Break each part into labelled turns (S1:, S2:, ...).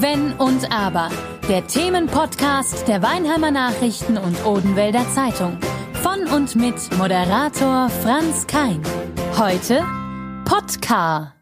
S1: Wenn und Aber. Der Themenpodcast der Weinheimer Nachrichten und Odenwälder Zeitung. Von und mit Moderator Franz Kein. Heute Podcar.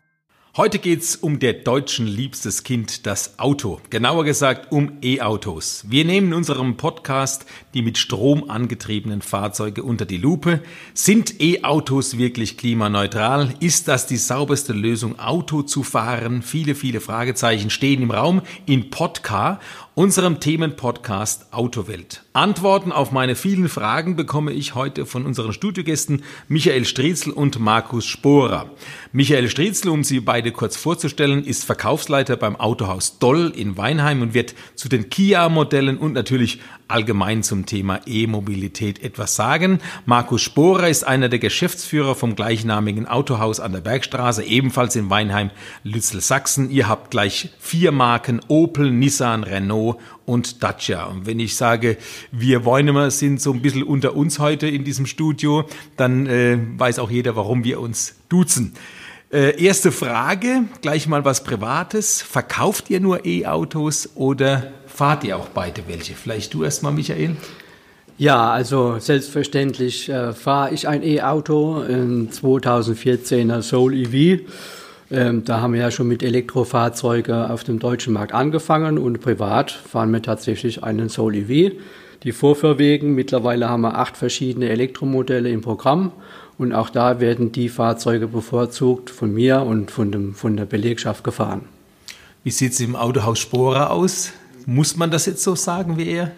S2: Heute geht's um der deutschen liebstes Kind, das Auto. Genauer gesagt um E-Autos. Wir nehmen in unserem Podcast die mit Strom angetriebenen Fahrzeuge unter die Lupe. Sind E-Autos wirklich klimaneutral? Ist das die sauberste Lösung, Auto zu fahren? Viele, viele Fragezeichen stehen im Raum in Podcar unserem Themenpodcast Autowelt. Antworten auf meine vielen Fragen bekomme ich heute von unseren Studiogästen Michael Striezel und Markus Sporer. Michael Striezel, um Sie beide kurz vorzustellen, ist Verkaufsleiter beim Autohaus Doll in Weinheim und wird zu den Kia-Modellen und natürlich allgemein zum Thema E-Mobilität etwas sagen. Markus Sporer ist einer der Geschäftsführer vom gleichnamigen Autohaus an der Bergstraße, ebenfalls in Weinheim, Lützel, Sachsen. Ihr habt gleich vier Marken Opel, Nissan, Renault, und Dacia. Und wenn ich sage, wir Woinemer sind so ein bisschen unter uns heute in diesem Studio, dann äh, weiß auch jeder, warum wir uns duzen. Äh, erste Frage, gleich mal was Privates. Verkauft ihr nur E-Autos oder fahrt ihr auch beide welche? Vielleicht du erst mal, Michael.
S3: Ja, also selbstverständlich äh, fahre ich ein E-Auto, ein 2014er Soul EV. Ähm, da haben wir ja schon mit Elektrofahrzeugen auf dem deutschen Markt angefangen und privat fahren wir tatsächlich einen Soul EV. Die Vorführwegen, mittlerweile haben wir acht verschiedene Elektromodelle im Programm und auch da werden die Fahrzeuge bevorzugt von mir und von, dem, von der Belegschaft gefahren.
S2: Wie sieht es im Autohaus Sporer aus? Muss man das jetzt so sagen wie er?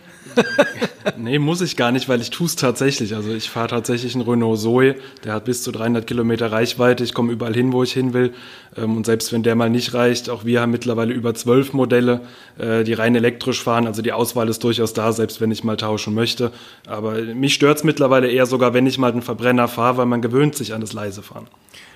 S4: Nee, muss ich gar nicht, weil ich tue es tatsächlich. Also ich fahre tatsächlich einen Renault Zoe, der hat bis zu 300 Kilometer Reichweite. Ich komme überall hin, wo ich hin will. Ähm, und selbst wenn der mal nicht reicht, auch wir haben mittlerweile über zwölf Modelle, äh, die rein elektrisch fahren. Also die Auswahl ist durchaus da, selbst wenn ich mal tauschen möchte. Aber mich stört es mittlerweile eher sogar, wenn ich mal einen Verbrenner fahre, weil man gewöhnt sich an das leise Fahren.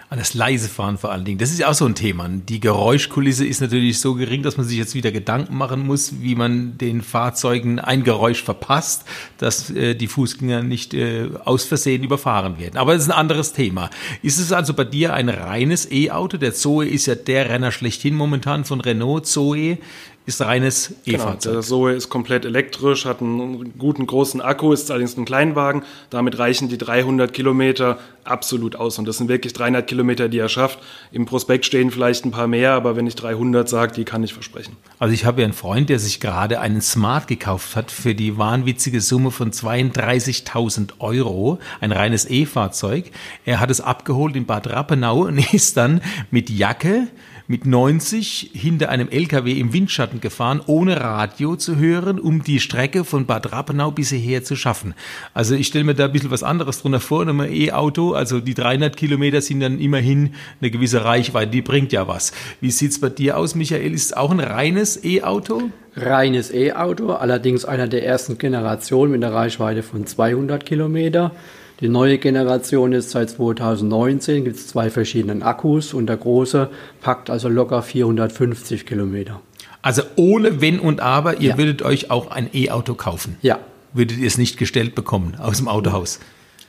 S2: An das leise Fahren vor allen Dingen. Das ist ja auch so ein Thema. Die Geräuschkulisse ist natürlich so gering, dass man sich jetzt wieder Gedanken machen muss, wie man den Fahrzeugen ein Geräusch verpasst, dass äh, die Fußgänger nicht äh, aus Versehen überfahren werden. Aber das ist ein anderes Thema. Ist es also bei dir ein reines E-Auto? Der Zoe ist ja der Renner schlechthin momentan von Renault. Zoe ist reines E-Fahrzeug.
S4: Genau, der Zoe ist komplett elektrisch, hat einen guten großen Akku, ist allerdings ein Kleinwagen. Damit reichen die 300 Kilometer absolut aus. Und das sind wirklich 300 Kilometer, die er schafft. Im Prospekt stehen vielleicht ein paar mehr, aber wenn ich 300 sage, die kann ich versprechen.
S2: Also ich habe ja einen Freund, der sich gerade einen Smart gekauft hat für die wahnwitzige Summe von 32.000 Euro, ein reines E-Fahrzeug. Er hat es abgeholt in Bad Rappenau und ist dann mit Jacke, mit 90 hinter einem LKW im Windschatten gefahren, ohne Radio zu hören, um die Strecke von Bad Rappenau bis hierher zu schaffen. Also ich stelle mir da ein bisschen was anderes drunter vor, einem E-Auto, also die 300 Kilometer sind dann immerhin eine gewisse Reichweite, die bringt ja was. Wie sieht's bei dir aus, Michael? Ist es auch ein reines E-Auto?
S3: Reines E-Auto, allerdings einer der ersten Generationen mit einer Reichweite von 200 Kilometer. Die neue Generation ist seit 2019, gibt es zwei verschiedene Akkus und der große packt also locker 450 Kilometer.
S2: Also ohne Wenn und Aber, ihr ja. würdet euch auch ein E-Auto kaufen?
S3: Ja.
S2: Würdet ihr es nicht gestellt bekommen aus dem Autohaus?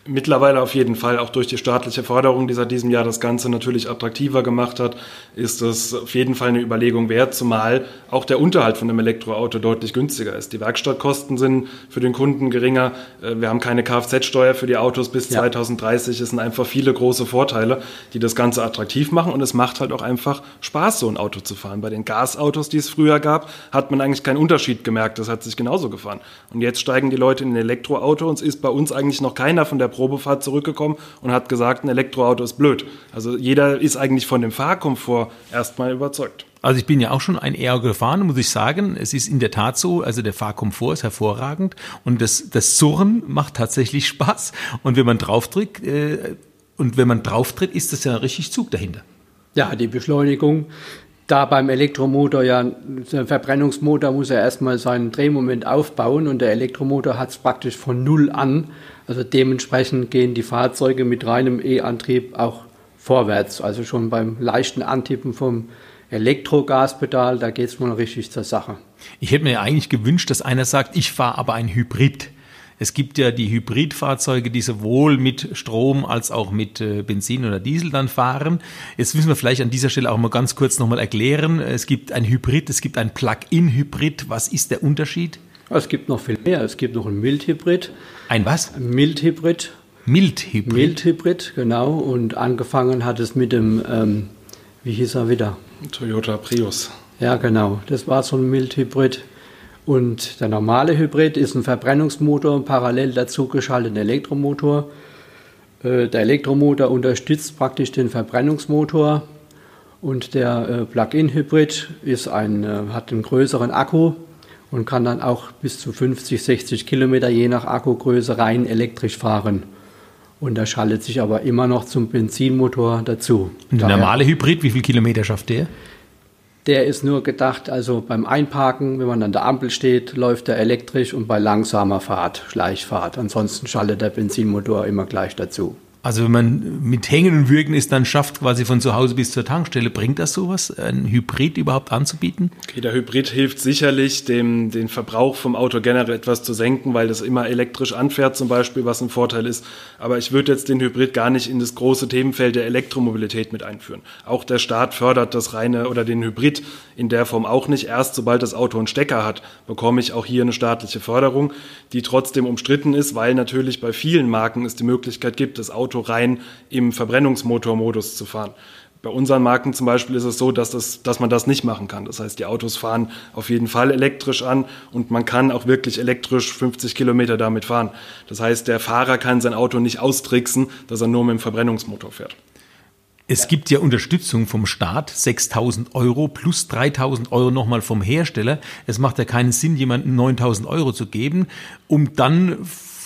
S4: Mittlerweile auf jeden Fall, auch durch die staatliche Förderung, die seit diesem Jahr das Ganze natürlich attraktiver gemacht hat, ist es auf jeden Fall eine Überlegung wert, zumal auch der Unterhalt von einem Elektroauto deutlich günstiger ist. Die Werkstattkosten sind für den Kunden geringer. Äh, wir haben keine Kfz-Steuer für die Autos bis ja. 2030. Es sind einfach viele große Vorteile, die das Ganze attraktiv machen und es macht halt auch einfach Spaß, so ein Auto zu fahren. Bei den Gasautos, die es früher gab, hat man eigentlich keinen Unterschied gemerkt. Das hat sich genauso gefahren. Und jetzt steigen die Leute in ein Elektroauto und es ist bei uns eigentlich noch keiner von der Probefahrt zurückgekommen und hat gesagt, ein Elektroauto ist blöd. Also jeder ist eigentlich von dem Fahrkomfort erstmal überzeugt.
S2: Also ich bin ja auch schon ein E-Auto gefahren, muss ich sagen. Es ist in der Tat so, also der Fahrkomfort ist hervorragend und das, das Surren macht tatsächlich Spaß. Und wenn man drauftritt, äh, und wenn man drauftritt, ist das ja richtig Zug dahinter.
S3: Ja, die Beschleunigung. Da beim Elektromotor ja, der Verbrennungsmotor muss ja erstmal seinen Drehmoment aufbauen und der Elektromotor hat es praktisch von Null an. Also dementsprechend gehen die Fahrzeuge mit reinem E-Antrieb auch vorwärts. Also schon beim leichten Antippen vom Elektrogaspedal, da geht es mal richtig zur Sache.
S2: Ich hätte mir eigentlich gewünscht, dass einer sagt, ich fahre aber ein Hybrid. Es gibt ja die Hybridfahrzeuge, die sowohl mit Strom als auch mit äh, Benzin oder Diesel dann fahren. Jetzt müssen wir vielleicht an dieser Stelle auch mal ganz kurz nochmal erklären. Es gibt ein Hybrid, es gibt ein Plug-in-Hybrid. Was ist der Unterschied?
S3: Es gibt noch viel mehr. Es gibt noch ein Mildhybrid.
S2: Ein was?
S3: Ein Mildhybrid.
S2: Mildhybrid.
S3: Mildhybrid, genau. Und angefangen hat es mit dem, ähm, wie hieß er wieder?
S4: Toyota Prius.
S3: Ja, genau. Das war so ein Mildhybrid. Und der normale Hybrid ist ein Verbrennungsmotor, parallel dazu geschaltet ein Elektromotor. Äh, der Elektromotor unterstützt praktisch den Verbrennungsmotor und der äh, Plug-in-Hybrid ein, äh, hat einen größeren Akku und kann dann auch bis zu 50, 60 Kilometer je nach Akkugröße rein elektrisch fahren. Und er schaltet sich aber immer noch zum Benzinmotor dazu.
S2: Und der normale Hybrid, wie viel Kilometer schafft der?
S3: Der ist nur gedacht, also beim Einparken, wenn man an der Ampel steht, läuft er elektrisch und bei langsamer Fahrt, Schleichfahrt. Ansonsten schaltet der Benzinmotor immer gleich dazu.
S2: Also wenn man mit Hängen und Würgen ist, dann schafft quasi von zu Hause bis zur Tankstelle. Bringt das sowas, ein Hybrid überhaupt anzubieten?
S4: Okay, der Hybrid hilft sicherlich, dem, den Verbrauch vom Auto generell etwas zu senken, weil das immer elektrisch anfährt zum Beispiel, was ein Vorteil ist. Aber ich würde jetzt den Hybrid gar nicht in das große Themenfeld der Elektromobilität mit einführen. Auch der Staat fördert das reine oder den Hybrid in der Form auch nicht. Erst sobald das Auto einen Stecker hat, bekomme ich auch hier eine staatliche Förderung, die trotzdem umstritten ist, weil natürlich bei vielen Marken es die Möglichkeit gibt, das Auto rein im Verbrennungsmotormodus zu fahren. Bei unseren Marken zum Beispiel ist es so, dass, das, dass man das nicht machen kann. Das heißt, die Autos fahren auf jeden Fall elektrisch an und man kann auch wirklich elektrisch 50 Kilometer damit fahren. Das heißt, der Fahrer kann sein Auto nicht austricksen, dass er nur mit dem Verbrennungsmotor fährt.
S2: Es gibt ja Unterstützung vom Staat, 6000 Euro plus 3000 Euro nochmal vom Hersteller. Es macht ja keinen Sinn, jemandem 9000 Euro zu geben, um dann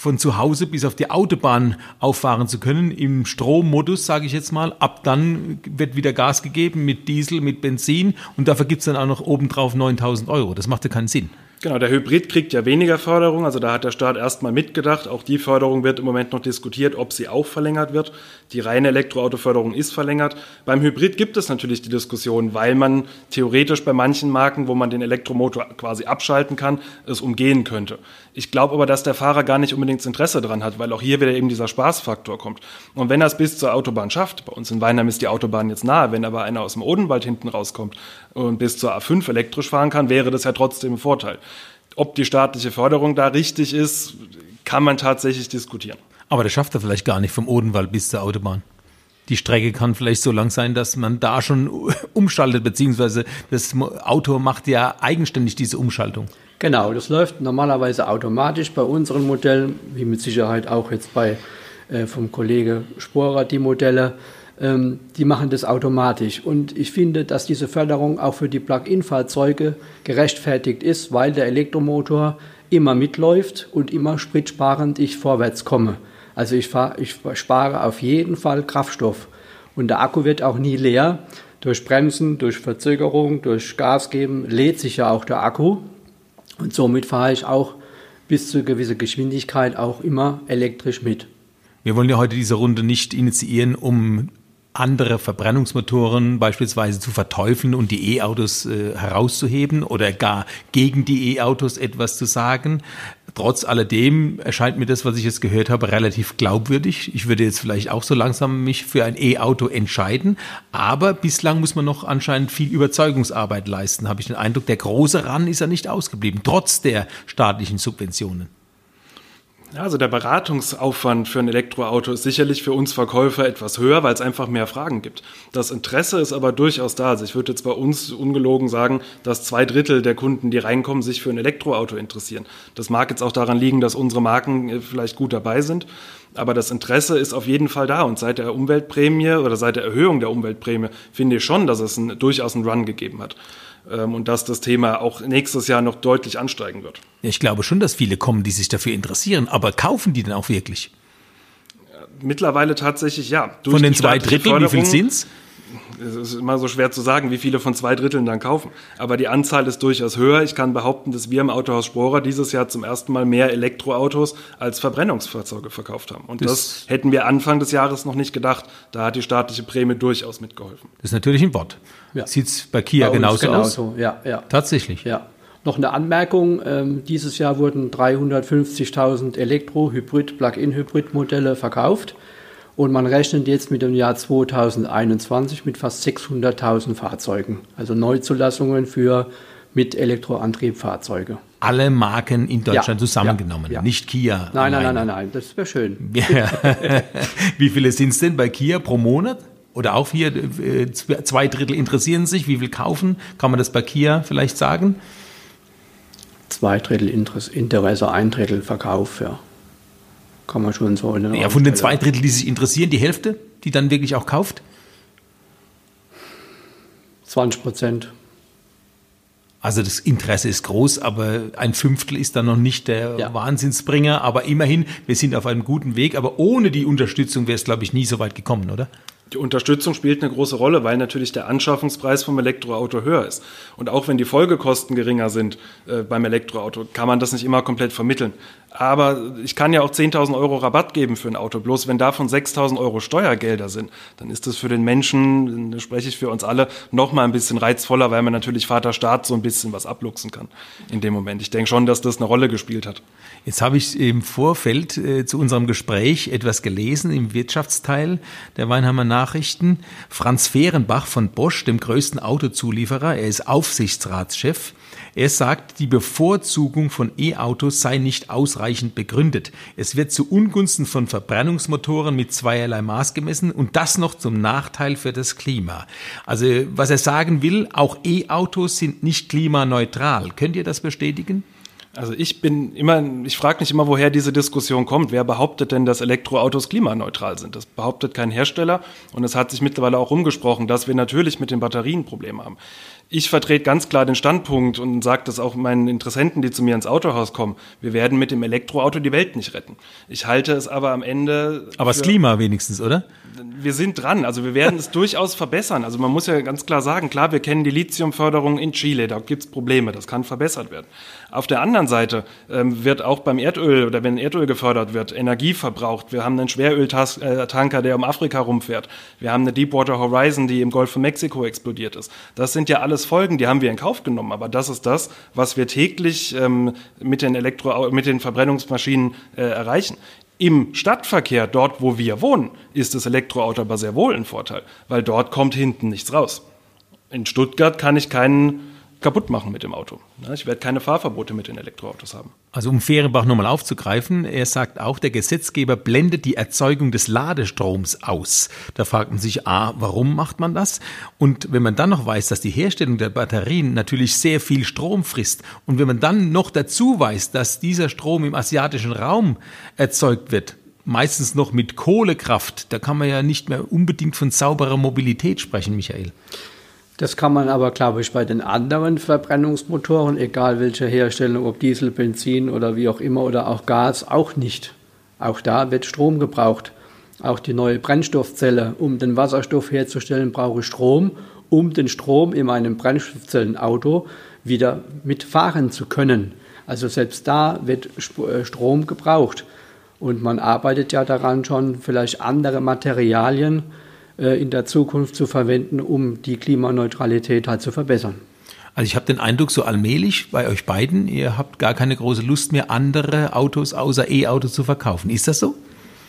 S2: von zu Hause bis auf die Autobahn auffahren zu können, im Strommodus, sage ich jetzt mal. Ab dann wird wieder Gas gegeben mit Diesel, mit Benzin und dafür gibt's dann auch noch obendrauf 9000 Euro. Das macht ja keinen Sinn.
S4: Genau, der Hybrid kriegt ja weniger Förderung, also da hat der Staat erstmal mitgedacht. Auch die Förderung wird im Moment noch diskutiert, ob sie auch verlängert wird. Die reine Elektroautoförderung ist verlängert. Beim Hybrid gibt es natürlich die Diskussion, weil man theoretisch bei manchen Marken, wo man den Elektromotor quasi abschalten kann, es umgehen könnte. Ich glaube aber, dass der Fahrer gar nicht unbedingt Interesse daran hat, weil auch hier wieder eben dieser Spaßfaktor kommt. Und wenn er es bis zur Autobahn schafft, bei uns in Weinheim ist die Autobahn jetzt nahe, wenn aber einer aus dem Odenwald hinten rauskommt und bis zur A5 elektrisch fahren kann, wäre das ja trotzdem ein Vorteil. Ob die staatliche Förderung da richtig ist, kann man tatsächlich diskutieren.
S2: Aber das schafft er vielleicht gar nicht vom Odenwald bis zur Autobahn. Die Strecke kann vielleicht so lang sein, dass man da schon umschaltet, beziehungsweise das Auto macht ja eigenständig diese Umschaltung.
S3: Genau, das läuft normalerweise automatisch bei unseren Modellen, wie mit Sicherheit auch jetzt bei äh, vom Kollege Sporer die Modelle. Ähm, die machen das automatisch. Und ich finde, dass diese Förderung auch für die Plug-in-Fahrzeuge gerechtfertigt ist, weil der Elektromotor immer mitläuft und immer spritsparend ich vorwärts komme. Also ich, fahr, ich spare auf jeden Fall Kraftstoff. Und der Akku wird auch nie leer. Durch Bremsen, durch Verzögerung, durch Gas geben lädt sich ja auch der Akku. Und somit fahre ich auch bis zu gewisser Geschwindigkeit auch immer elektrisch mit.
S2: Wir wollen ja heute diese Runde nicht initiieren, um andere Verbrennungsmotoren beispielsweise zu verteufeln und die E-Autos äh, herauszuheben oder gar gegen die E-Autos etwas zu sagen. Trotz alledem erscheint mir das, was ich jetzt gehört habe, relativ glaubwürdig. Ich würde jetzt vielleicht auch so langsam mich für ein E-Auto entscheiden. Aber bislang muss man noch anscheinend viel Überzeugungsarbeit leisten, habe ich den Eindruck. Der große Ran ist ja nicht ausgeblieben, trotz der staatlichen Subventionen.
S4: Also der Beratungsaufwand für ein Elektroauto ist sicherlich für uns Verkäufer etwas höher, weil es einfach mehr Fragen gibt. Das Interesse ist aber durchaus da. Also ich würde jetzt bei uns ungelogen sagen, dass zwei Drittel der Kunden, die reinkommen, sich für ein Elektroauto interessieren. Das mag jetzt auch daran liegen, dass unsere Marken äh, vielleicht gut dabei sind. Aber das Interesse ist auf jeden Fall da. Und seit der Umweltprämie oder seit der Erhöhung der Umweltprämie finde ich schon, dass es ein, durchaus einen Run gegeben hat. Ähm, und dass das Thema auch nächstes Jahr noch deutlich ansteigen wird.
S2: Ich glaube schon, dass viele kommen, die sich dafür interessieren, aber kaufen die denn auch wirklich?
S4: Mittlerweile tatsächlich ja.
S2: Durch Von den zwei Dritteln, wie viel sind's?
S4: Es ist immer so schwer zu sagen, wie viele von zwei Dritteln dann kaufen. Aber die Anzahl ist durchaus höher. Ich kann behaupten, dass wir im Autohaus Sporer dieses Jahr zum ersten Mal mehr Elektroautos als Verbrennungsfahrzeuge verkauft haben. Und das, das hätten wir Anfang des Jahres noch nicht gedacht. Da hat die staatliche Prämie durchaus mitgeholfen.
S2: Das ist natürlich ein Wort. Ja. Sieht es bei Kia bei genauso, genauso aus?
S3: Ja, ja.
S2: Tatsächlich.
S3: Ja. Noch eine Anmerkung. Ähm, dieses Jahr wurden 350.000 Elektro-, Hybrid-, Plug-in-Hybrid-Modelle verkauft. Und man rechnet jetzt mit dem Jahr 2021 mit fast 600.000 Fahrzeugen. Also Neuzulassungen für mit Elektroantrieb Fahrzeuge.
S2: Alle Marken in Deutschland ja, zusammengenommen, ja, ja. nicht Kia.
S3: Nein, nein, nein, nein, nein, das wäre schön.
S2: Wie viele sind es denn bei Kia pro Monat? Oder auch hier äh, zwei Drittel interessieren sich, wie viel kaufen? Kann man das bei Kia vielleicht sagen?
S3: Zwei Drittel Interesse, ein Drittel Verkauf, ja. Kann man schon so.
S2: ja, von den zwei Drittel, die sich interessieren, die Hälfte, die dann wirklich auch kauft?
S3: 20 Prozent.
S2: Also das Interesse ist groß, aber ein Fünftel ist dann noch nicht der ja. Wahnsinnsbringer. Aber immerhin, wir sind auf einem guten Weg. Aber ohne die Unterstützung wäre es, glaube ich, nie so weit gekommen, oder?
S4: Die Unterstützung spielt eine große Rolle, weil natürlich der Anschaffungspreis vom Elektroauto höher ist. Und auch wenn die Folgekosten geringer sind äh, beim Elektroauto, kann man das nicht immer komplett vermitteln. Aber ich kann ja auch 10.000 Euro Rabatt geben für ein Auto. Bloß wenn davon 6.000 Euro Steuergelder sind, dann ist das für den Menschen, spreche ich für uns alle, noch mal ein bisschen reizvoller, weil man natürlich Vater Staat so ein bisschen was abluchsen kann in dem Moment. Ich denke schon, dass das eine Rolle gespielt hat.
S2: Jetzt habe ich im Vorfeld äh, zu unserem Gespräch etwas gelesen im Wirtschaftsteil der Weinheimer Nachrichten. Franz Fehrenbach von Bosch, dem größten Autozulieferer, er ist Aufsichtsratschef. Er sagt, die Bevorzugung von E-Autos sei nicht ausreichend begründet. Es wird zu Ungunsten von Verbrennungsmotoren mit zweierlei Maß gemessen und das noch zum Nachteil für das Klima. Also was er sagen will, auch E-Autos sind nicht klimaneutral. Könnt ihr das bestätigen?
S4: Also ich bin immer, ich frage nicht immer, woher diese Diskussion kommt. Wer behauptet denn, dass Elektroautos klimaneutral sind? Das behauptet kein Hersteller und es hat sich mittlerweile auch rumgesprochen, dass wir natürlich mit den Batterien Probleme haben. Ich vertrete ganz klar den Standpunkt und sage das auch meinen Interessenten, die zu mir ins Autohaus kommen. Wir werden mit dem Elektroauto die Welt nicht retten. Ich halte es aber am Ende.
S2: Aber das Klima wenigstens, oder?
S4: Wir sind dran. Also wir werden es durchaus verbessern. Also man muss ja ganz klar sagen, klar, wir kennen die Lithiumförderung in Chile. Da gibt es Probleme. Das kann verbessert werden. Auf der anderen Seite ähm, wird auch beim Erdöl oder wenn Erdöl gefördert wird, Energie verbraucht. Wir haben einen Schweröltanker, der um Afrika rumfährt. Wir haben eine Deepwater Horizon, die im Golf von Mexiko explodiert ist. Das sind ja alles Folgen, die haben wir in Kauf genommen. Aber das ist das, was wir täglich ähm, mit den Elektro mit den Verbrennungsmaschinen äh, erreichen. Im Stadtverkehr, dort wo wir wohnen, ist das Elektroauto aber sehr wohl ein Vorteil, weil dort kommt hinten nichts raus. In Stuttgart kann ich keinen kaputt machen mit dem Auto. Ich werde keine Fahrverbote mit den Elektroautos haben.
S2: Also um Fehrenbach nochmal aufzugreifen, er sagt auch, der Gesetzgeber blendet die Erzeugung des Ladestroms aus. Da fragt man sich, a, warum macht man das? Und wenn man dann noch weiß, dass die Herstellung der Batterien natürlich sehr viel Strom frisst und wenn man dann noch dazu weiß, dass dieser Strom im asiatischen Raum erzeugt wird, meistens noch mit Kohlekraft, da kann man ja nicht mehr unbedingt von sauberer Mobilität sprechen, Michael.
S3: Das kann man aber, glaube ich, bei den anderen Verbrennungsmotoren, egal welche Herstellung, ob Diesel, Benzin oder wie auch immer oder auch Gas, auch nicht. Auch da wird Strom gebraucht. Auch die neue Brennstoffzelle, um den Wasserstoff herzustellen, brauche ich Strom, um den Strom in meinem Brennstoffzellenauto wieder mitfahren zu können. Also selbst da wird äh, Strom gebraucht. Und man arbeitet ja daran schon, vielleicht andere Materialien äh, in der Zukunft zu verwenden, um die Klimaneutralität halt zu verbessern.
S2: Also ich habe den Eindruck, so allmählich bei euch beiden, ihr habt gar keine große Lust mehr, andere Autos außer E-Autos zu verkaufen. Ist das so?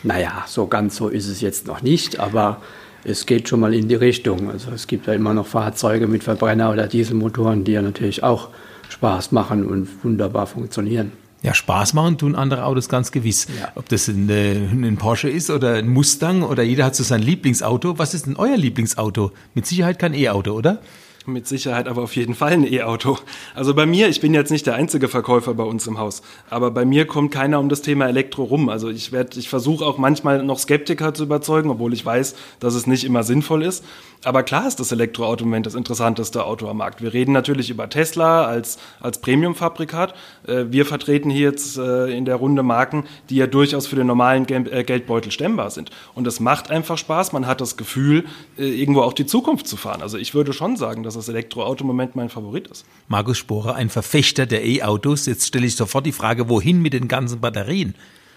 S3: Naja, so ganz so ist es jetzt noch nicht, aber es geht schon mal in die Richtung. Also es gibt ja immer noch Fahrzeuge mit Verbrenner- oder Dieselmotoren, die ja natürlich auch Spaß machen und wunderbar funktionieren.
S2: Ja, Spaß machen tun andere Autos ganz gewiss. Ja. Ob das ein, äh, ein, Porsche ist oder ein Mustang oder jeder hat so sein Lieblingsauto. Was ist denn euer Lieblingsauto? Mit Sicherheit kein E-Auto, oder?
S4: Mit Sicherheit aber auf jeden Fall ein E-Auto. Also bei mir, ich bin jetzt nicht der einzige Verkäufer bei uns im Haus, aber bei mir kommt keiner um das Thema Elektro rum. Also ich werde, ich versuche auch manchmal noch Skeptiker zu überzeugen, obwohl ich weiß, dass es nicht immer sinnvoll ist. Aber klar ist das Elektroauto im Moment das interessanteste Auto am Markt. Wir reden natürlich über Tesla als, als Premium-Fabrikat. Äh, wir vertreten hier jetzt äh, in der Runde Marken, die ja durchaus für den normalen äh, Geldbeutel stemmbar sind. Und es macht einfach Spaß. Man hat das Gefühl, irgendwo auch die Zukunft zu fahren. Also ich würde schon sagen, dass das Elektroauto im Moment mein Favorit ist.
S2: Markus Sporer, ein Verfechter der E-Autos. Jetzt stelle ich sofort die Frage, wohin mit den ganzen Batterien?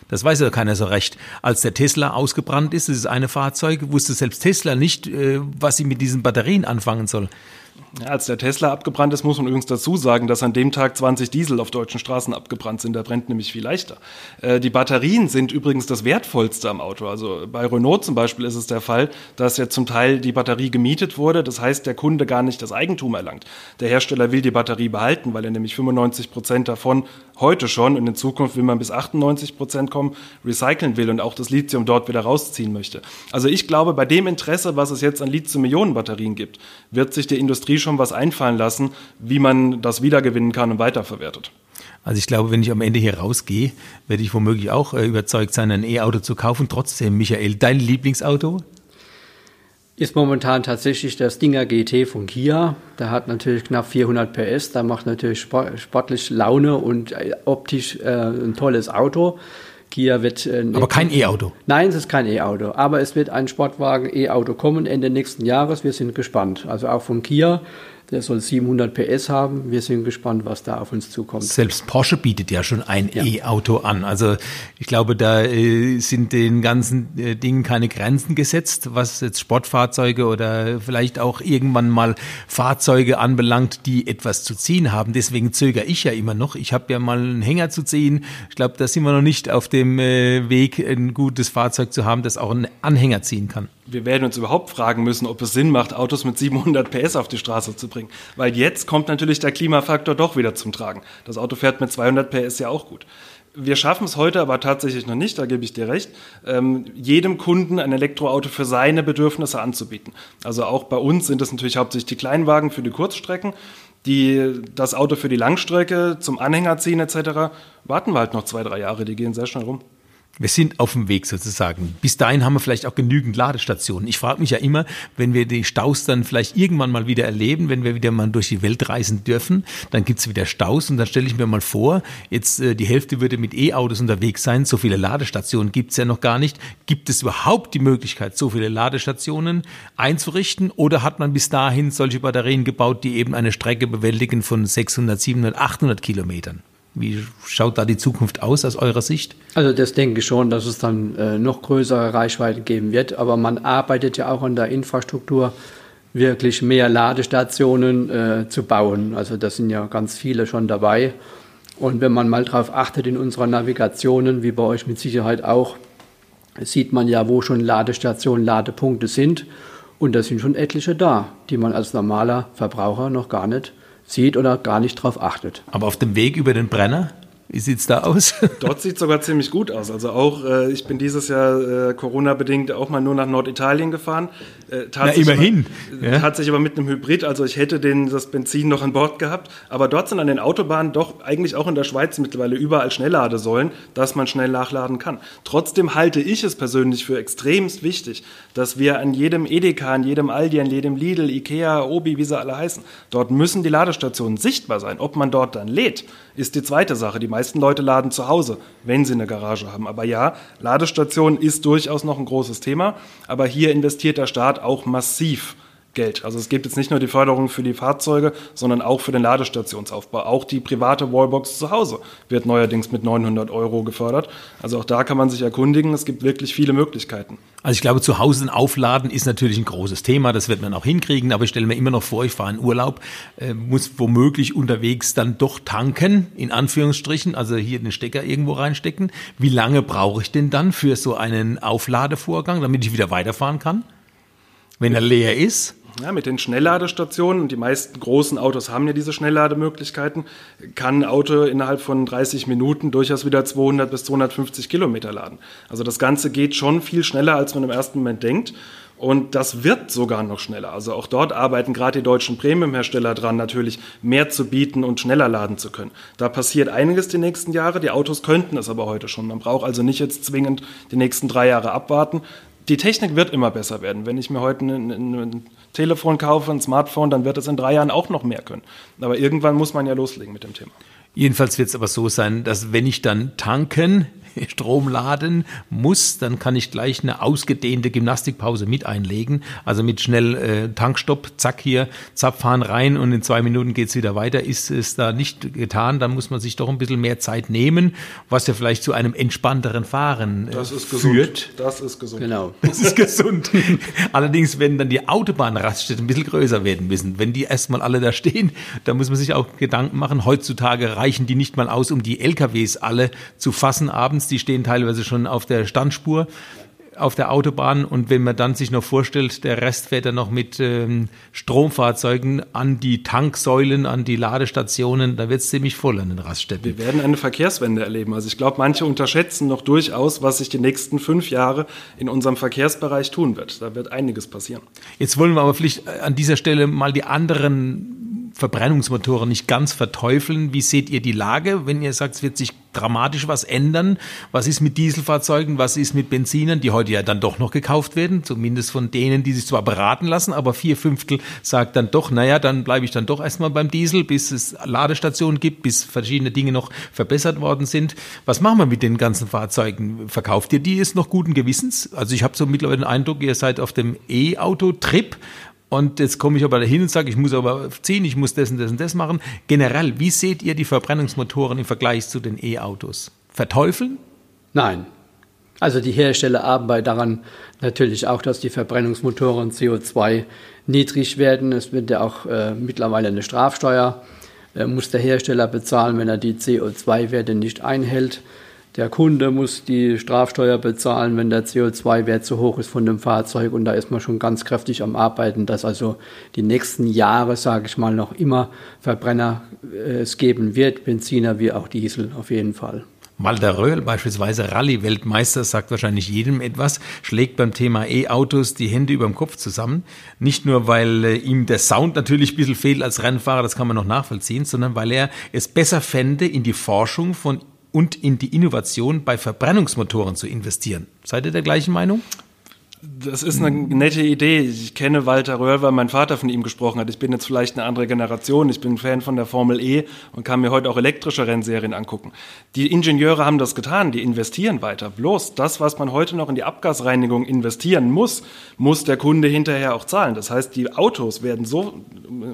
S2: Das weiß ja keiner so recht. Als der Tesla ausgebrannt ist, das ist eine Fahrzeug, wusste selbst Tesla nicht, äh, was sie mit diesen Batterien anfangen soll.
S4: Als der Tesla abgebrannt ist, muss man übrigens dazu sagen, dass an dem Tag 20 Diesel auf deutschen Straßen abgebrannt sind. Da brennt nämlich viel leichter. Äh, die Batterien sind übrigens das Wertvollste am Auto. Also bei Renault zum Beispiel ist es der Fall, dass ja zum Teil die Batterie gemietet wurde. Das heißt, der Kunde gar nicht das Eigentum erlangt. Der Hersteller will die Batterie behalten, weil er nämlich 95 Prozent davon heute schon und in Zukunft will man bis 98 Prozent kommen, recyceln will und auch das Lithium dort wieder rausziehen möchte. Also ich glaube, bei dem Interesse, was es jetzt an Lithium-Ionen-Batterien gibt, wird sich die Industrie schon was einfallen lassen, wie man das wiedergewinnen kann und weiterverwertet.
S2: Also ich glaube, wenn ich am Ende hier rausgehe, werde ich womöglich auch äh, überzeugt sein, ein E-Auto zu kaufen. Trotzdem, Michael, dein Lieblingsauto?
S3: Ist momentan tatsächlich der Stinger GT von Kia. Der hat natürlich knapp 400 PS, der macht natürlich sportlich Laune und äh, optisch äh, ein tolles Auto. Kia wird.
S2: Äh, aber kein E-Auto.
S3: Nein, es ist kein E-Auto. Aber es wird ein Sportwagen E-Auto kommen Ende nächsten Jahres. Wir sind gespannt. Also auch von Kia der soll 700 PS haben. Wir sind gespannt, was da auf uns zukommt.
S2: Selbst Porsche bietet ja schon ein ja. E-Auto an. Also ich glaube, da äh, sind den ganzen äh, Dingen keine Grenzen gesetzt, was jetzt Sportfahrzeuge oder vielleicht auch irgendwann mal Fahrzeuge anbelangt, die etwas zu ziehen haben. Deswegen zögere ich ja immer noch. Ich habe ja mal einen Hänger zu ziehen. Ich glaube, da sind wir noch nicht auf dem äh, Weg, ein gutes Fahrzeug zu haben, das auch einen Anhänger ziehen kann
S4: wir werden uns überhaupt fragen müssen, ob es Sinn macht, Autos mit 700 PS auf die Straße zu bringen. Weil jetzt kommt natürlich der Klimafaktor doch wieder zum Tragen. Das Auto fährt mit 200 PS ja auch gut. Wir schaffen es heute aber tatsächlich noch nicht, da gebe ich dir recht, ähm, jedem Kunden ein Elektroauto für seine Bedürfnisse anzubieten. Also auch bei uns sind es natürlich hauptsächlich die Kleinwagen für die Kurzstrecken. Die, das Auto für die Langstrecke zum Anhänger ziehen etc. warten wir halt noch zwei, drei Jahre, die gehen sehr schnell rum.
S2: Wir sind auf dem Weg sozusagen. Bis dahin haben wir vielleicht auch genügend Ladestationen. Ich frage mich ja immer, wenn wir die Staus dann vielleicht irgendwann mal wieder erleben, wenn wir wieder mal durch die Welt reisen dürfen, dann gibt's wieder Staus und dann stelle ich mir mal vor, jetzt äh, die Hälfte würde mit E-Autos unterwegs sein. So viele Ladestationen gibt's ja noch gar nicht. Gibt es überhaupt die Möglichkeit, so viele Ladestationen einzurichten oder hat man bis dahin solche Batterien gebaut, die eben eine Strecke bewältigen von 600, 700, 800 Kilometern? Wie schaut da die Zukunft aus aus eurer Sicht?
S3: Also das denke ich schon, dass es dann äh, noch größere Reichweiten geben wird. Aber man arbeitet ja auch an der Infrastruktur, wirklich mehr Ladestationen äh, zu bauen. Also da sind ja ganz viele schon dabei. Und wenn man mal darauf achtet in unseren Navigationen, wie bei euch mit Sicherheit auch, sieht man ja, wo schon Ladestationen, Ladepunkte sind. Und da sind schon etliche da, die man als normaler Verbraucher noch gar nicht sieht oder gar nicht drauf achtet.
S2: Aber auf dem Weg über den Brenner? Wie sieht es da aus?
S4: Dort sieht es sogar ziemlich gut aus. Also auch, äh, ich bin dieses Jahr äh, Corona-bedingt auch mal nur nach Norditalien gefahren.
S2: Äh, Na, immerhin.
S4: Aber, ja. Tatsächlich aber mit einem Hybrid. Also ich hätte den, das Benzin noch an Bord gehabt. Aber dort sind an den Autobahnen doch eigentlich auch in der Schweiz mittlerweile überall Schnellladesäulen, dass man schnell nachladen kann. Trotzdem halte ich es persönlich für extremst wichtig, dass wir an jedem Edeka, an jedem Aldi, an jedem Lidl, Ikea, Obi, wie sie alle heißen, dort müssen die Ladestationen sichtbar sein. Ob man dort dann lädt, ist die zweite Sache. Die meisten Leute laden zu Hause, wenn sie eine Garage haben. Aber ja, Ladestation ist durchaus noch ein großes Thema. Aber hier investiert der Staat auch massiv Geld. Also es gibt jetzt nicht nur die Förderung für die Fahrzeuge, sondern auch für den Ladestationsaufbau. Auch die private Wallbox zu Hause wird neuerdings mit 900 Euro gefördert. Also auch da kann man sich erkundigen. Es gibt wirklich viele Möglichkeiten.
S2: Also ich glaube, zu Hause aufladen ist natürlich ein großes Thema. Das wird man auch hinkriegen. Aber ich stelle mir immer noch vor, ich fahre in Urlaub, äh, muss womöglich unterwegs dann doch tanken, in Anführungsstrichen, also hier den Stecker irgendwo reinstecken. Wie lange brauche ich denn dann für so einen Aufladevorgang, damit ich wieder weiterfahren kann? Wenn er leer ist?
S4: Ja, mit den Schnellladestationen, und die meisten großen Autos haben ja diese Schnelllademöglichkeiten, kann ein Auto innerhalb von 30 Minuten durchaus wieder 200 bis 250 Kilometer laden. Also das Ganze geht schon viel schneller, als man im ersten Moment denkt. Und das wird sogar noch schneller. Also auch dort arbeiten gerade die deutschen Premium-Hersteller dran, natürlich mehr zu bieten und schneller laden zu können. Da passiert einiges die nächsten Jahre. Die Autos könnten es aber heute schon. Man braucht also nicht jetzt zwingend die nächsten drei Jahre abwarten. Die Technik wird immer besser werden. Wenn ich mir heute ein, ein Telefon kaufe, ein Smartphone, dann wird es in drei Jahren auch noch mehr können. Aber irgendwann muss man ja loslegen mit dem Thema.
S2: Jedenfalls wird es aber so sein, dass wenn ich dann tanken Strom laden muss, dann kann ich gleich eine ausgedehnte Gymnastikpause mit einlegen. Also mit schnell äh, Tankstopp, zack hier, Zapfhahn rein und in zwei Minuten geht's wieder weiter. Ist es da nicht getan, dann muss man sich doch ein bisschen mehr Zeit nehmen, was ja vielleicht zu einem entspannteren Fahren äh,
S4: Das ist
S2: führt.
S4: gesund. Das ist gesund.
S3: Genau.
S2: Das ist gesund. Allerdings werden dann die Autobahnraststätten ein bisschen größer werden müssen. Wenn die erstmal alle da stehen, da muss man sich auch Gedanken machen. Heutzutage reichen die nicht mal aus, um die LKWs alle zu fassen abends. Die stehen teilweise schon auf der Standspur auf der Autobahn und wenn man dann sich noch vorstellt, der Rest fährt dann noch mit ähm, Stromfahrzeugen an die Tanksäulen, an die Ladestationen, da wird es ziemlich voll an den Raststätten.
S4: Wir werden eine Verkehrswende erleben. Also ich glaube, manche unterschätzen noch durchaus, was sich die nächsten fünf Jahre in unserem Verkehrsbereich tun wird. Da wird einiges passieren.
S2: Jetzt wollen wir aber vielleicht an dieser Stelle mal die anderen Verbrennungsmotoren nicht ganz verteufeln. Wie seht ihr die Lage, wenn ihr sagt, es wird sich dramatisch was ändern? Was ist mit Dieselfahrzeugen? Was ist mit Benzinern, die heute ja dann doch noch gekauft werden? Zumindest von denen, die sich zwar beraten lassen, aber vier Fünftel sagt dann doch, naja, dann bleibe ich dann doch erstmal beim Diesel, bis es Ladestationen gibt, bis verschiedene Dinge noch verbessert worden sind. Was machen wir mit den ganzen Fahrzeugen? Verkauft ihr die jetzt noch guten Gewissens? Also ich habe so mittlerweile den Eindruck, ihr seid auf dem E-Auto-Trip. Und jetzt komme ich aber dahin und sage, ich muss aber ziehen, ich muss das und das und das machen. Generell, wie seht ihr die Verbrennungsmotoren im Vergleich zu den E-Autos? Verteufeln?
S3: Nein. Also die Hersteller arbeiten daran natürlich auch, dass die Verbrennungsmotoren CO2 niedrig werden. Es wird ja auch äh, mittlerweile eine Strafsteuer, äh, muss der Hersteller bezahlen, wenn er die CO2-Werte nicht einhält. Der Kunde muss die Strafsteuer bezahlen, wenn der CO2-Wert zu hoch ist von dem Fahrzeug. Und da ist man schon ganz kräftig am Arbeiten, dass also die nächsten Jahre, sage ich mal, noch immer Verbrenner äh, es geben wird, Benziner wie auch Diesel auf jeden Fall.
S2: Walter Röhl, beispielsweise Rallye-Weltmeister, sagt wahrscheinlich jedem etwas, schlägt beim Thema E-Autos die Hände über dem Kopf zusammen. Nicht nur, weil äh, ihm der Sound natürlich ein bisschen fehlt als Rennfahrer, das kann man noch nachvollziehen, sondern weil er es besser fände, in die Forschung von und in die Innovation bei Verbrennungsmotoren zu investieren. Seid ihr der gleichen Meinung?
S4: Das ist eine nette Idee. Ich kenne Walter Röhr, weil mein Vater von ihm gesprochen hat. Ich bin jetzt vielleicht eine andere Generation. Ich bin Fan von der Formel E und kann mir heute auch elektrische Rennserien angucken. Die Ingenieure haben das getan. Die investieren weiter. Bloß das, was man heute noch in die Abgasreinigung investieren muss, muss der Kunde hinterher auch zahlen. Das heißt, die Autos werden so,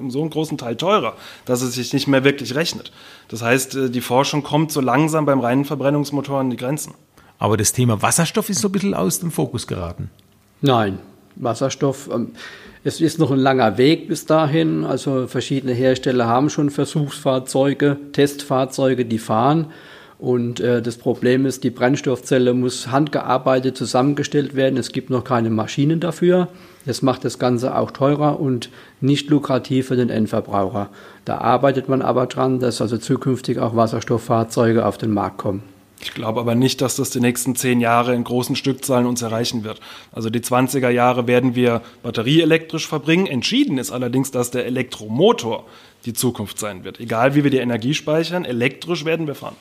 S4: so einen großen Teil teurer, dass es sich nicht mehr wirklich rechnet. Das heißt, die Forschung kommt so langsam beim reinen Verbrennungsmotor an die Grenzen.
S2: Aber das Thema Wasserstoff ist so ein bisschen aus dem Fokus geraten.
S3: Nein, Wasserstoff. ähm, Es ist noch ein langer Weg bis dahin. Also verschiedene Hersteller haben schon Versuchsfahrzeuge, Testfahrzeuge, die fahren. Und äh, das Problem ist, die Brennstoffzelle muss handgearbeitet zusammengestellt werden. Es gibt noch keine Maschinen dafür. Das macht das Ganze auch teurer und nicht lukrativ für den Endverbraucher. Da arbeitet man aber dran, dass also zukünftig auch Wasserstofffahrzeuge auf den Markt kommen.
S4: Ich glaube aber nicht, dass das die nächsten zehn Jahre in großen Stückzahlen uns erreichen wird. Also die 20er Jahre werden wir batterieelektrisch verbringen. Entschieden ist allerdings, dass der Elektromotor die Zukunft sein wird. Egal wie wir die Energie speichern, elektrisch werden wir fahren.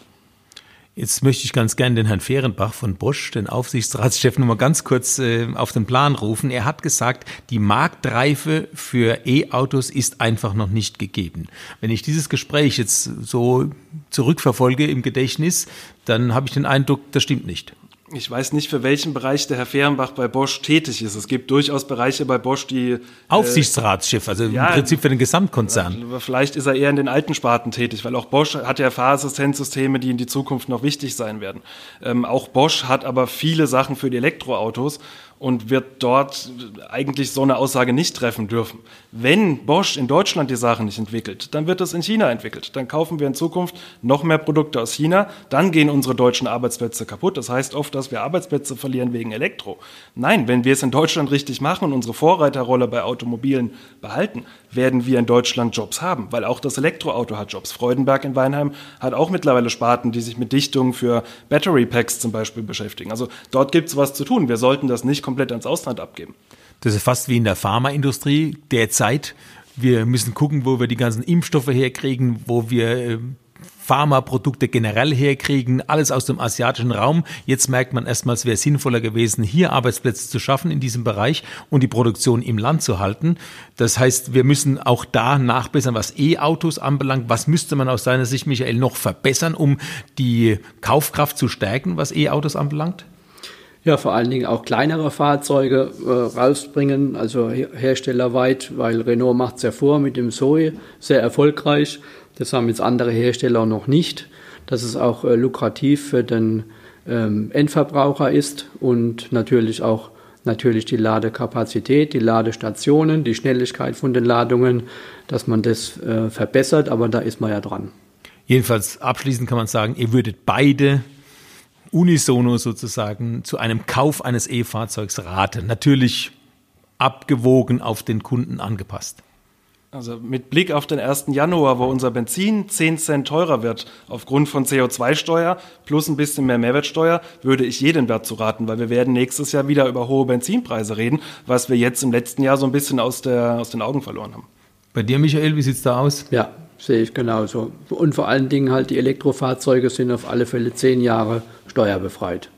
S2: Jetzt möchte ich ganz gerne den Herrn Fehrenbach von Bosch, den Aufsichtsratschef, noch mal ganz kurz äh, auf den Plan rufen. Er hat gesagt, die Marktreife für E-Autos ist einfach noch nicht gegeben. Wenn ich dieses Gespräch jetzt so zurückverfolge im Gedächtnis, dann habe ich den Eindruck, das stimmt nicht.
S4: Ich weiß nicht, für welchen Bereich der Herr Fehrenbach bei Bosch tätig ist. Es gibt durchaus Bereiche bei Bosch, die.
S2: Aufsichtsratschef, also
S4: ja,
S2: im Prinzip für den Gesamtkonzern.
S4: Äh, vielleicht ist er eher in den alten Sparten tätig, weil auch Bosch hat ja Fahrassistenzsysteme, die in die Zukunft noch wichtig sein werden. Ähm, auch Bosch hat aber viele Sachen für die Elektroautos und wird dort eigentlich so eine Aussage nicht treffen dürfen. Wenn Bosch in Deutschland die Sachen nicht entwickelt, dann wird es in China entwickelt. Dann kaufen wir in Zukunft noch mehr Produkte aus China, dann gehen unsere deutschen Arbeitsplätze kaputt. Das heißt oft, dass wir Arbeitsplätze verlieren wegen Elektro. Nein, wenn wir es in Deutschland richtig machen und unsere Vorreiterrolle bei Automobilen behalten, werden wir in Deutschland Jobs haben, weil auch das Elektroauto hat Jobs. Freudenberg in Weinheim hat auch mittlerweile Sparten, die sich mit Dichtungen für Battery Packs zum Beispiel beschäftigen. Also dort gibt es was zu tun. Wir sollten das nicht komplett ans Ausland abgeben.
S2: Das ist fast wie in der Pharmaindustrie derzeit. Wir müssen gucken, wo wir die ganzen Impfstoffe herkriegen, wo wir äh, Pharmaprodukte generell herkriegen, alles aus dem asiatischen Raum. Jetzt merkt man erstmal, es wäre sinnvoller gewesen, hier Arbeitsplätze zu schaffen in diesem Bereich und die Produktion im Land zu halten. Das heißt, wir müssen auch da nachbessern, was E-Autos anbelangt. Was müsste man aus seiner Sicht, Michael, noch verbessern, um die Kaufkraft zu stärken, was E-Autos anbelangt?
S3: Ja, vor allen Dingen auch kleinere Fahrzeuge äh, rausbringen, also herstellerweit, weil Renault macht es ja vor mit dem Zoe, sehr erfolgreich. Das haben jetzt andere Hersteller noch nicht, dass es auch äh, lukrativ für den ähm, Endverbraucher ist und natürlich auch natürlich die Ladekapazität, die Ladestationen, die Schnelligkeit von den Ladungen, dass man das äh, verbessert, aber da ist man ja dran.
S2: Jedenfalls abschließend kann man sagen, ihr würdet beide unisono sozusagen zu einem Kauf eines E-Fahrzeugs raten. Natürlich abgewogen auf den Kunden angepasst.
S4: Also mit Blick auf den 1. Januar, wo unser Benzin 10 Cent teurer wird aufgrund von CO2-Steuer plus ein bisschen mehr Mehrwertsteuer, würde ich jeden dazu raten, weil wir werden nächstes Jahr wieder über hohe Benzinpreise reden, was wir jetzt im letzten Jahr so ein bisschen aus, der, aus den Augen verloren haben.
S2: Bei dir, Michael, wie sieht es da aus?
S3: Ja, sehe ich genauso. Und vor allen Dingen halt die Elektrofahrzeuge sind auf alle Fälle zehn Jahre steuerbefreit.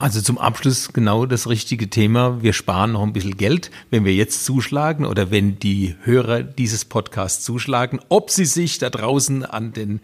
S2: Also zum Abschluss genau das richtige Thema. Wir sparen noch ein bisschen Geld, wenn wir jetzt zuschlagen oder wenn die Hörer dieses Podcasts zuschlagen. Ob sie sich da draußen an den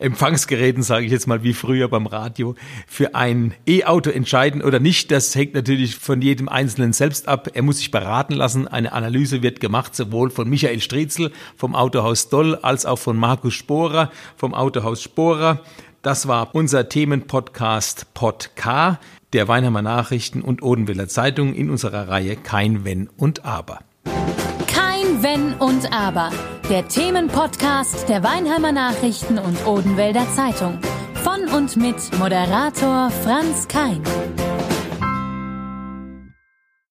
S2: Empfangsgeräten, sage ich jetzt mal wie früher beim Radio, für ein E-Auto entscheiden oder nicht, das hängt natürlich von jedem Einzelnen selbst ab. Er muss sich beraten lassen. Eine Analyse wird gemacht, sowohl von Michael Striezel vom Autohaus Doll als auch von Markus Sporer vom Autohaus Sporer. Das war unser Themenpodcast Pod K der Weinheimer Nachrichten und Odenwälder Zeitung in unserer Reihe Kein Wenn und Aber.
S1: Kein Wenn und Aber. Der Themenpodcast der Weinheimer Nachrichten und Odenwälder Zeitung. Von und mit Moderator Franz Kein.